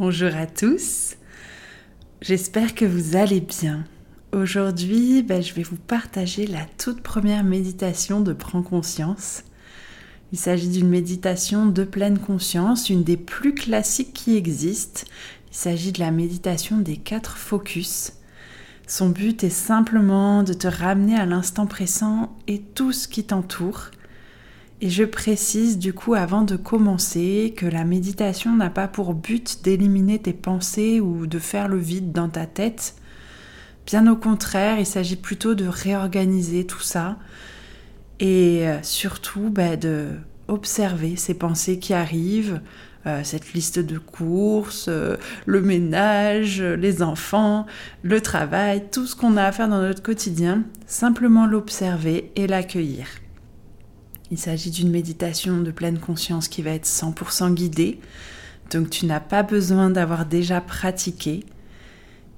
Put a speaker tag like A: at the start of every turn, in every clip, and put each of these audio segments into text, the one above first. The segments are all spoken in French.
A: Bonjour à tous J'espère que vous allez bien. Aujourd'hui, ben, je vais vous partager la toute première méditation de Prends conscience. Il s'agit d'une méditation de pleine conscience, une des plus classiques qui existent. Il s'agit de la méditation des quatre focus. Son but est simplement de te ramener à l'instant présent et tout ce qui t'entoure et je précise du coup avant de commencer que la méditation n'a pas pour but d'éliminer tes pensées ou de faire le vide dans ta tête. Bien au contraire, il s'agit plutôt de réorganiser tout ça et euh, surtout bah, de observer ces pensées qui arrivent, euh, cette liste de courses, euh, le ménage, les enfants, le travail, tout ce qu'on a à faire dans notre quotidien, simplement l'observer et l'accueillir. Il s'agit d'une méditation de pleine conscience qui va être 100% guidée. Donc tu n'as pas besoin d'avoir déjà pratiqué.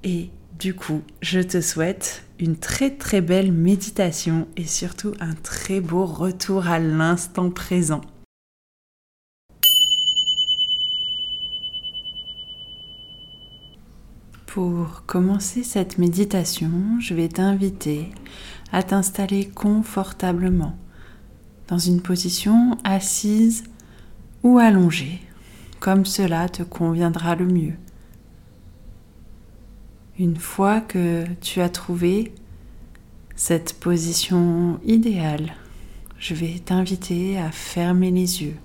A: Et du coup, je te souhaite une très très belle méditation et surtout un très beau retour à l'instant présent. Pour commencer cette méditation, je vais t'inviter à t'installer confortablement dans une position assise ou allongée, comme cela te conviendra le mieux. Une fois que tu as trouvé cette position idéale, je vais t'inviter à fermer les yeux.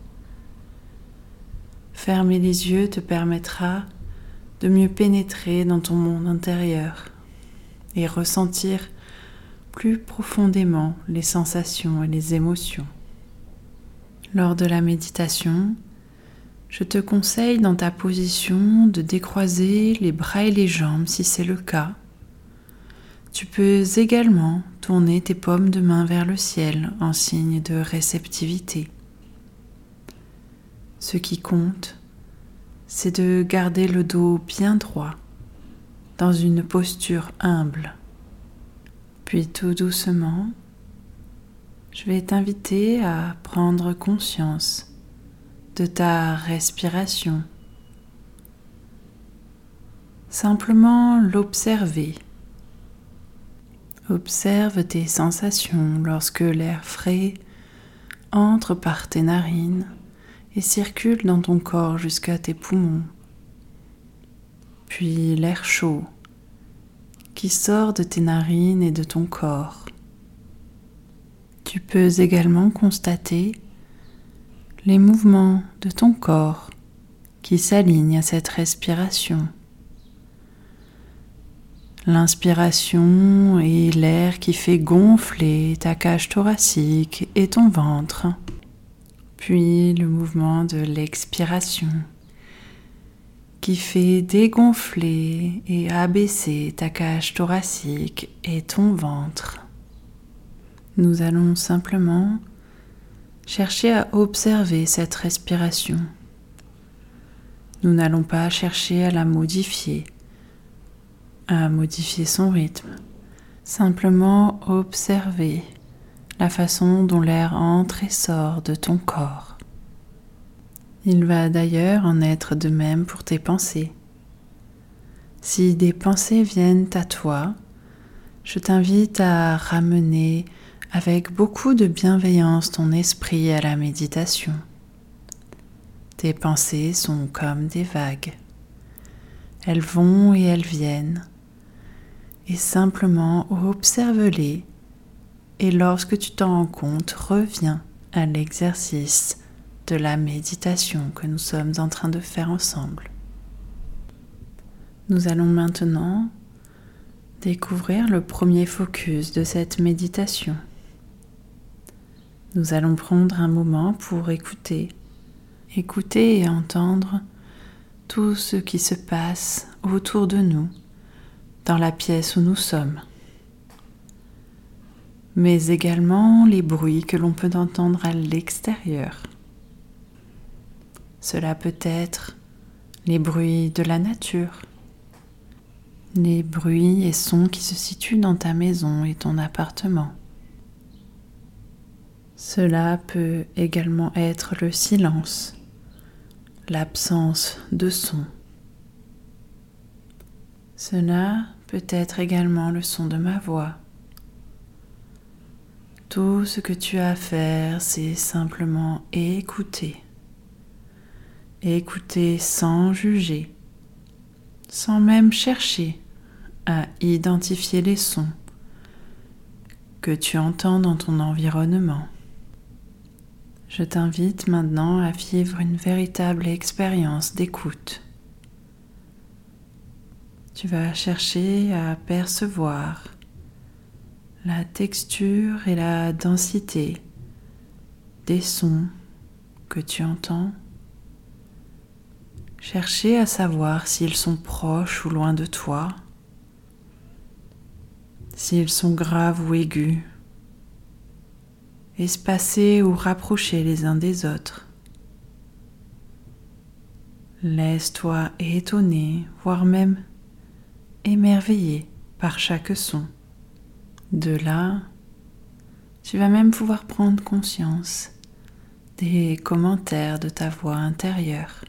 A: Fermer les yeux te permettra de mieux pénétrer dans ton monde intérieur et ressentir plus profondément les sensations et les émotions. Lors de la méditation, je te conseille dans ta position de décroiser les bras et les jambes si c'est le cas. Tu peux également tourner tes paumes de main vers le ciel en signe de réceptivité. Ce qui compte, c'est de garder le dos bien droit, dans une posture humble. Puis tout doucement, je vais t'inviter à prendre conscience de ta respiration. Simplement l'observer. Observe tes sensations lorsque l'air frais entre par tes narines et circule dans ton corps jusqu'à tes poumons. Puis l'air chaud qui sort de tes narines et de ton corps. Tu peux également constater les mouvements de ton corps qui s'alignent à cette respiration. L'inspiration est l'air qui fait gonfler ta cage thoracique et ton ventre, puis le mouvement de l'expiration fait dégonfler et abaisser ta cage thoracique et ton ventre. Nous allons simplement chercher à observer cette respiration. Nous n'allons pas chercher à la modifier, à modifier son rythme. Simplement observer la façon dont l'air entre et sort de ton corps. Il va d'ailleurs en être de même pour tes pensées. Si des pensées viennent à toi, je t'invite à ramener avec beaucoup de bienveillance ton esprit à la méditation. Tes pensées sont comme des vagues. Elles vont et elles viennent. Et simplement observe-les et lorsque tu t'en rends compte, reviens à l'exercice de la méditation que nous sommes en train de faire ensemble. Nous allons maintenant découvrir le premier focus de cette méditation Nous allons prendre un moment pour écouter, écouter et entendre tout ce qui se passe autour de nous, dans la pièce où nous sommes, mais également les bruits que l'on peut entendre à l'extérieur. Cela peut être les bruits de la nature, les bruits et sons qui se situent dans ta maison et ton appartement. Cela peut également être le silence, l'absence de son. Cela peut être également le son de ma voix. Tout ce que tu as à faire, c'est simplement écouter. Écouter sans juger, sans même chercher à identifier les sons que tu entends dans ton environnement. Je t'invite maintenant à vivre une véritable expérience d'écoute. Tu vas chercher à percevoir la texture et la densité des sons que tu entends. Chercher à savoir s'ils sont proches ou loin de toi, s'ils sont graves ou aigus espacés ou rapprochés les uns des autres. Laisse-toi étonner, voire même émerveiller par chaque son. De là, tu vas même pouvoir prendre conscience des commentaires de ta voix intérieure.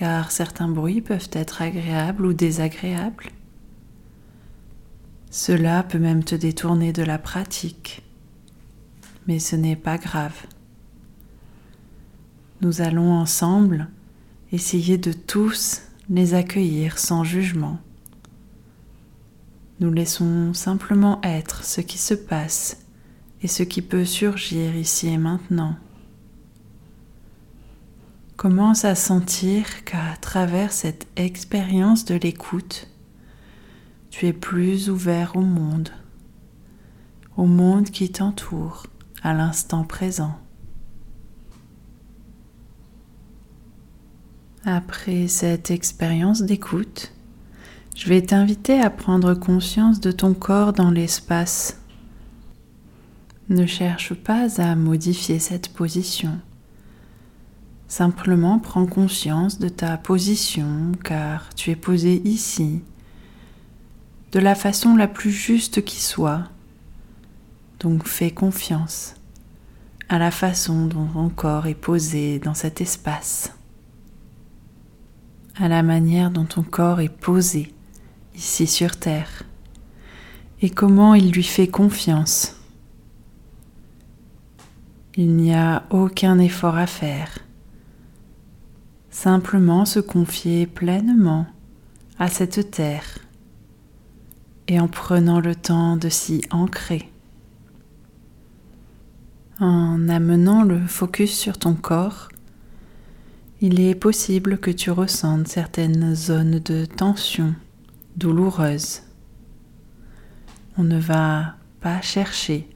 A: Car certains bruits peuvent être agréables ou désagréables. Cela peut même te détourner de la pratique mais ce n'est pas grave. Nous allons ensemble essayer de tous les accueillir sans jugement. Nous laissons simplement être ce qui se passe et ce qui peut surgir ici et maintenant. Commence à sentir qu'à travers cette expérience de l'écoute, tu es plus ouvert au monde, au monde qui t'entoure à l'instant présent. Après cette expérience d'écoute, je vais t'inviter à prendre conscience de ton corps dans l'espace. Ne cherche pas à modifier cette position. Simplement prends conscience de ta position car tu es posé ici de la façon la plus juste qui soit donc fais confiance à la façon dont ton corps est posé dans cet espace, à la manière dont ton corps est posé ici sur Terre et comment il lui fait confiance. Il n'y a aucun effort à faire, simplement se confier pleinement à cette terre et en prenant le temps de s'y ancrer en amenant le focus sur ton corps, il est possible que tu ressentes certaines zones de tension douloureuses. On ne va pas chercher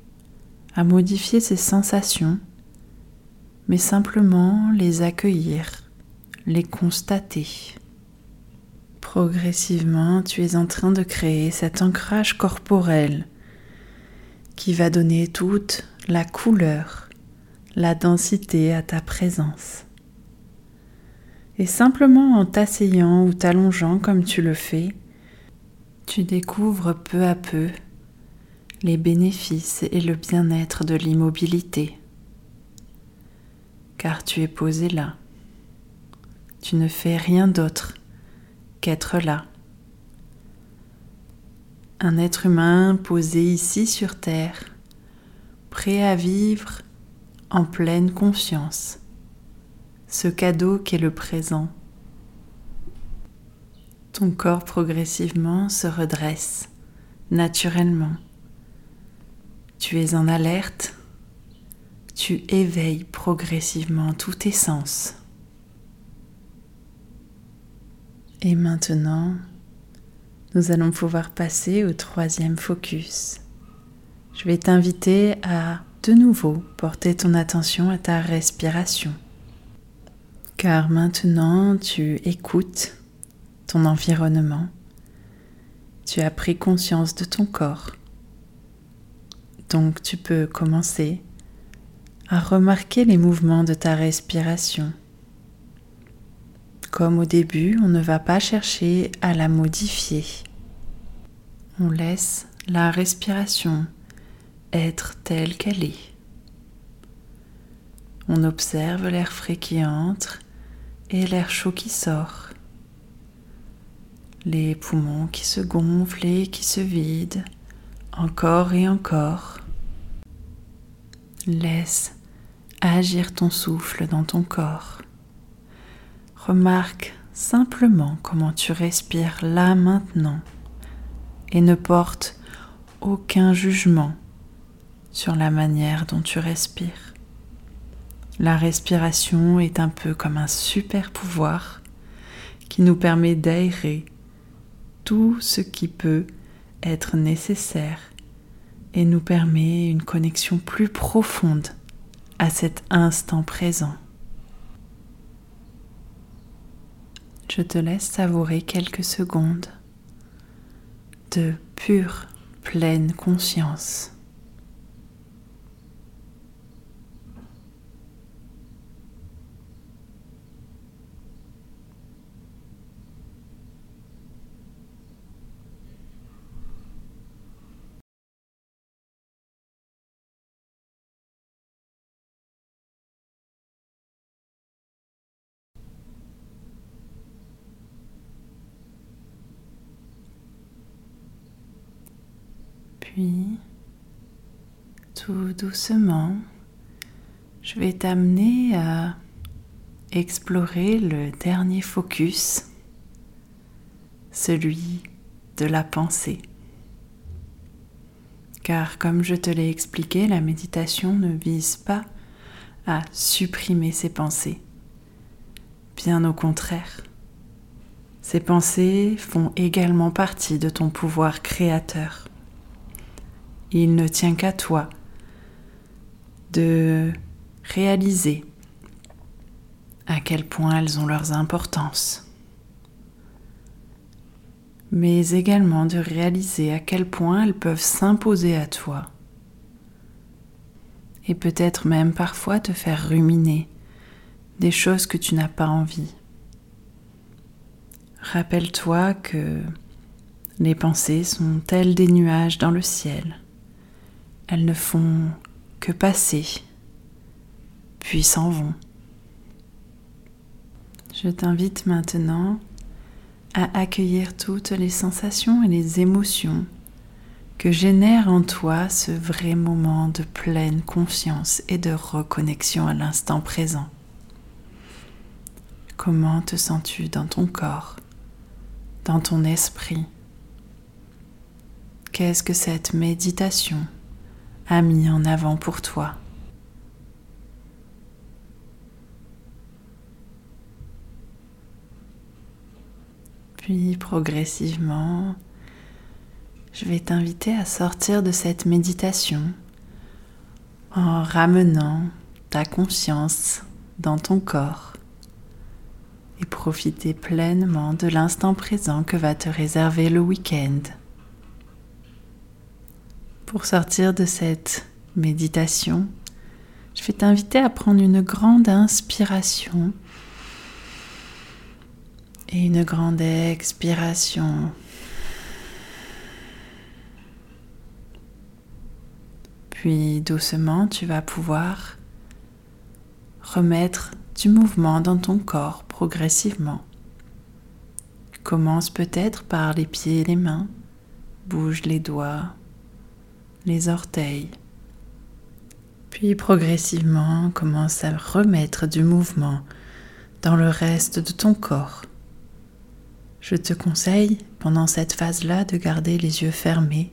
A: à modifier ces sensations, mais simplement les accueillir, les constater. Progressivement, tu es en train de créer cet ancrage corporel qui va donner toute la couleur, la densité à ta présence. Et simplement en t'asseyant ou t'allongeant comme tu le fais, tu découvres peu à peu les bénéfices et le bien-être de l'immobilité. Car tu es posé là. Tu ne fais rien d'autre qu'être là. Un être humain posé ici sur Terre prêt à vivre en pleine conscience ce cadeau qu'est le présent. Ton corps progressivement se redresse naturellement. Tu es en alerte, tu éveilles progressivement tous tes sens. Et maintenant, nous allons pouvoir passer au troisième focus. Je vais t'inviter à de nouveau porter ton attention à ta respiration. Car maintenant tu écoutes ton environnement, tu as pris conscience de ton corps. Donc tu peux commencer à remarquer les mouvements de ta respiration. Comme au début, on ne va pas chercher à la modifier. On laisse la respiration être telle qu'elle est. On observe l'air frais qui entre et l'air chaud qui sort. Les poumons qui se gonflent et qui se vident encore et encore. Laisse agir ton souffle dans ton corps. Remarque simplement comment tu respires là maintenant et ne porte aucun jugement sur la manière dont tu respires. La respiration est un peu comme un super pouvoir qui nous permet d'aérer tout ce qui peut être nécessaire et nous permet une connexion plus profonde à cet instant présent. Je te laisse savourer quelques secondes de pure, pleine conscience. Puis, tout doucement, je vais t'amener à explorer le dernier focus, celui de la pensée. Car comme je te l'ai expliqué, la méditation ne vise pas à supprimer ses pensées. Bien au contraire. Ces pensées font également partie de ton pouvoir créateur il ne tient qu'à toi de réaliser à quel point elles ont leurs importances, mais également de réaliser à quel point elles peuvent s'imposer à toi et peut-être même parfois te faire ruminer des choses que tu n'as pas envie. Rappelle-toi que les pensées sont telles des nuages dans le ciel elles ne font que passer, puis s'en vont. Je t'invite maintenant à accueillir toutes les sensations et les émotions que génère en toi ce vrai moment de pleine conscience et de reconnexion à l'instant présent. Comment te sens-tu dans ton corps, dans ton esprit? Qu'est-ce que cette méditation a mis en avant pour toi. Puis progressivement, je vais t'inviter à sortir de cette méditation en ramenant ta conscience dans ton corps et profiter pleinement de l'instant présent que va te réserver le week-end. Pour sortir de cette méditation, je vais t'inviter à prendre une grande inspiration et une grande expiration. Puis doucement, tu vas pouvoir remettre du mouvement dans ton corps progressivement. Commence peut-être par les pieds et les mains, bouge les doigts, les orteils. Puis progressivement commence à remettre du mouvement dans le reste de ton corps. Je te conseille pendant cette phase-là de garder les yeux fermés.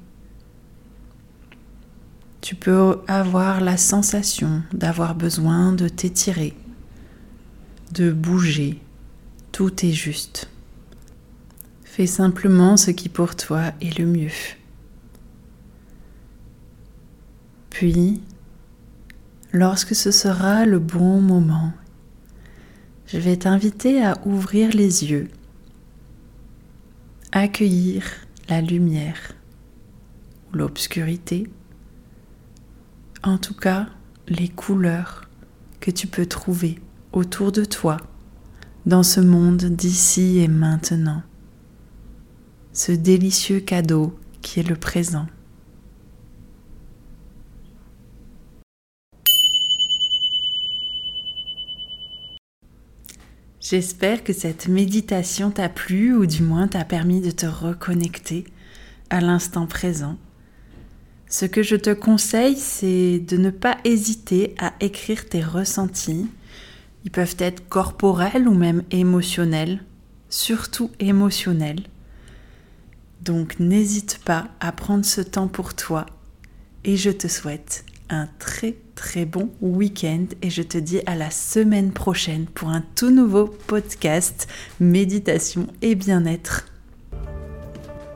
A: Tu peux avoir la sensation d'avoir besoin de t'étirer, de bouger. Tout est juste. Fais simplement ce qui pour toi est le mieux. Puis, lorsque ce sera le bon moment, je vais t'inviter à ouvrir les yeux, accueillir la lumière ou l'obscurité, en tout cas les couleurs que tu peux trouver autour de toi dans ce monde d'ici et maintenant, ce délicieux cadeau qui est le présent. J'espère que cette méditation t'a plu ou du moins t'a permis de te reconnecter à l'instant présent. Ce que je te conseille, c'est de ne pas hésiter à écrire tes ressentis. Ils peuvent être corporels ou même émotionnels, surtout émotionnels. Donc n'hésite pas à prendre ce temps pour toi et je te souhaite un très très bon week-end et je te dis à la semaine prochaine pour un tout nouveau podcast méditation et bien-être.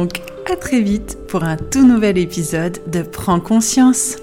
A: donc à très vite pour un tout nouvel épisode de Prends conscience.